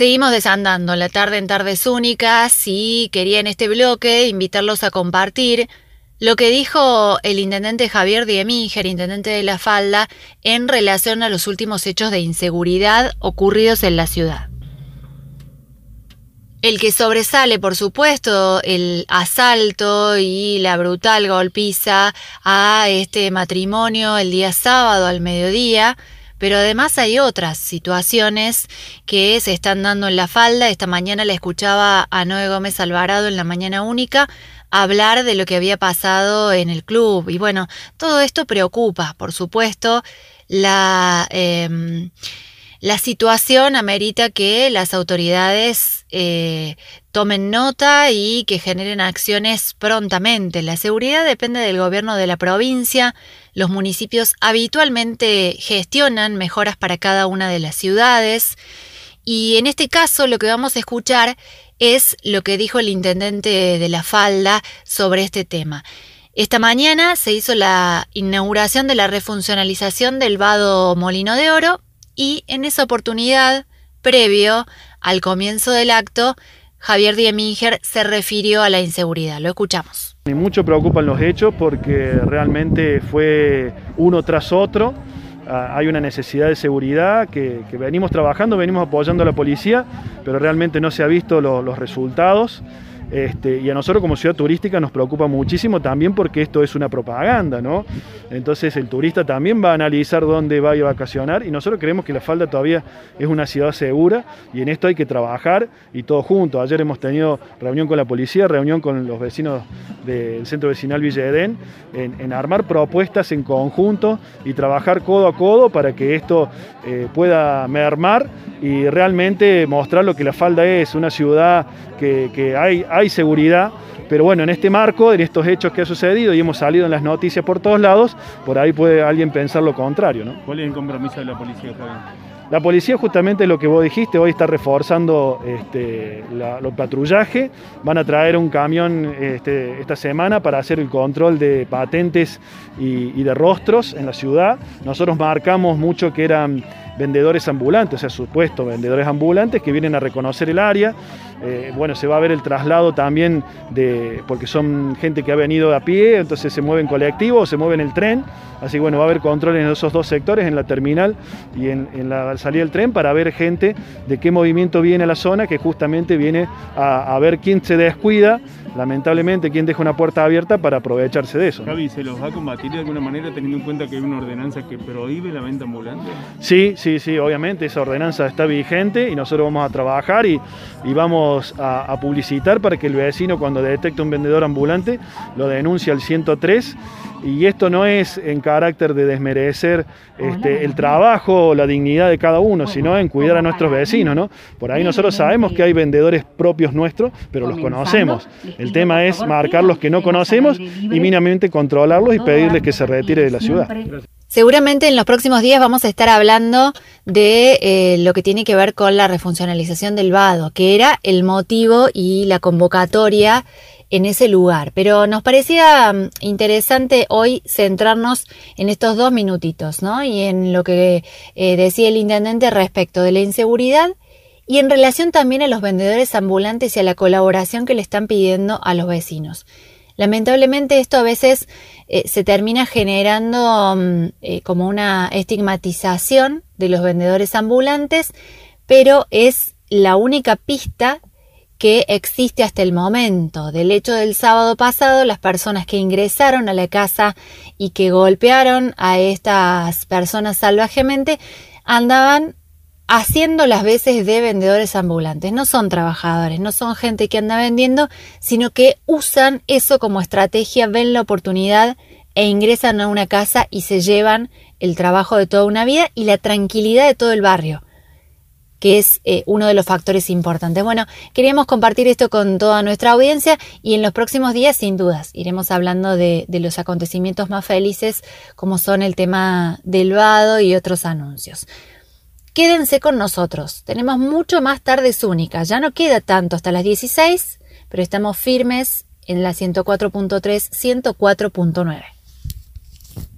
Seguimos desandando la tarde en tardes únicas y quería en este bloque invitarlos a compartir lo que dijo el intendente Javier Diemíger, intendente de La Falda, en relación a los últimos hechos de inseguridad ocurridos en la ciudad. El que sobresale, por supuesto, el asalto y la brutal golpiza a este matrimonio el día sábado al mediodía, pero además hay otras situaciones que se están dando en la falda. Esta mañana la escuchaba a Noé Gómez Alvarado en la mañana única hablar de lo que había pasado en el club. Y bueno, todo esto preocupa, por supuesto. La, em, la situación amerita que las autoridades eh, tomen nota y que generen acciones prontamente. La seguridad depende del gobierno de la provincia. Los municipios habitualmente gestionan mejoras para cada una de las ciudades. Y en este caso lo que vamos a escuchar es lo que dijo el intendente de la Falda sobre este tema. Esta mañana se hizo la inauguración de la refuncionalización del vado Molino de Oro y en esa oportunidad, previo al comienzo del acto, Javier Dieminger se refirió a la inseguridad. Lo escuchamos. Y mucho preocupan los hechos porque realmente fue uno tras otro. Ah, hay una necesidad de seguridad que, venimos trabajando, venimos apoyando a la policía, pero realmente no se ha visto los resultados. Este, y a nosotros como ciudad turística nos preocupa muchísimo también porque esto es una propaganda, ¿no? Entonces el turista también va a analizar dónde va a ir a vacacionar y nosotros creemos que La Falda todavía es una ciudad segura y en esto hay que trabajar y todos juntos. Ayer hemos tenido reunión con la policía, reunión con los vecinos del centro vecinal Villa Edén, en, armar propuestas en conjunto y trabajar codo a codo para que esto eh, pueda mermar y realmente mostrar lo que La Falda es, una ciudad que, hay, hay seguridad, pero bueno, en este marco, en estos hechos que ha sucedido y hemos salido en las noticias por todos lados, por ahí puede alguien pensar lo contrario. ¿no? ¿Cuál es el compromiso de la policía, Javier? La policía, justamente lo que vos dijiste, hoy está reforzando este, los patrullaje. Van a traer un camión este, esta semana para hacer el control de patentes y, de rostros en la ciudad. Nosotros marcamos mucho que eran vendedores ambulantes, o sea, supuestos vendedores ambulantes que vienen a reconocer el área. Eh, bueno, se va a ver el traslado también de, porque son gente que ha venido a pie, entonces se mueve en colectivo o se mueve en el tren. Así que bueno, va a haber control en esos dos sectores, en la terminal y en, la salida del tren, para ver gente de qué movimiento viene a la zona, que justamente viene a, ver quién se descuida, lamentablemente quién deja una puerta abierta para aprovecharse de eso. Javi, ¿se los va a combatir de alguna manera teniendo en cuenta que hay una ordenanza que prohíbe la venta ambulante? Sí, sí, sí, obviamente esa ordenanza está vigente y nosotros vamos a trabajar y, vamos a, a publicitar para que el vecino cuando detecte un vendedor ambulante lo denuncie al 103 y esto no es en carácter de desmerecer este, el trabajo o la dignidad de cada uno, sino en cuidar a nuestros vecinos, ¿no? Por ahí nosotros sabemos que hay vendedores propios nuestros, pero los conocemos. El tema es marcar los que no conocemos y mínimamente controlarlos y pedirles que se retire de la ciudad. Seguramente en los próximos días vamos a estar hablando de eh, lo que tiene que ver con la refuncionalización del vado, que era el motivo y la convocatoria en ese lugar. Pero nos parecía mm, interesante hoy centrarnos en estos dos minutitos, ¿no? Y en lo que eh, decía el intendente respecto de la inseguridad y en relación también a los vendedores ambulantes y a la colaboración que le están pidiendo a los vecinos. Lamentablemente esto a veces eh, se termina generando mm, eh, como una estigmatización de los vendedores ambulantes, pero es la única pista que existe hasta el momento. Del hecho del sábado pasado, las personas que ingresaron a la casa y que golpearon a estas personas salvajemente andaban haciendo las veces de vendedores ambulantes. No son trabajadores, no son gente que anda vendiendo, sino que usan eso como estrategia, ven la oportunidad e ingresan a una casa y se llevan el trabajo de toda una vida y la tranquilidad de todo el barrio que es eh, uno de los factores importantes. Bueno, queríamos compartir esto con toda nuestra audiencia y en los próximos días, sin dudas, iremos hablando de, de los acontecimientos más felices, como son el tema del vado y otros anuncios. Quédense con nosotros, tenemos mucho más tardes únicas, ya no queda tanto hasta las 16, pero estamos firmes en la 104.3, 104.9.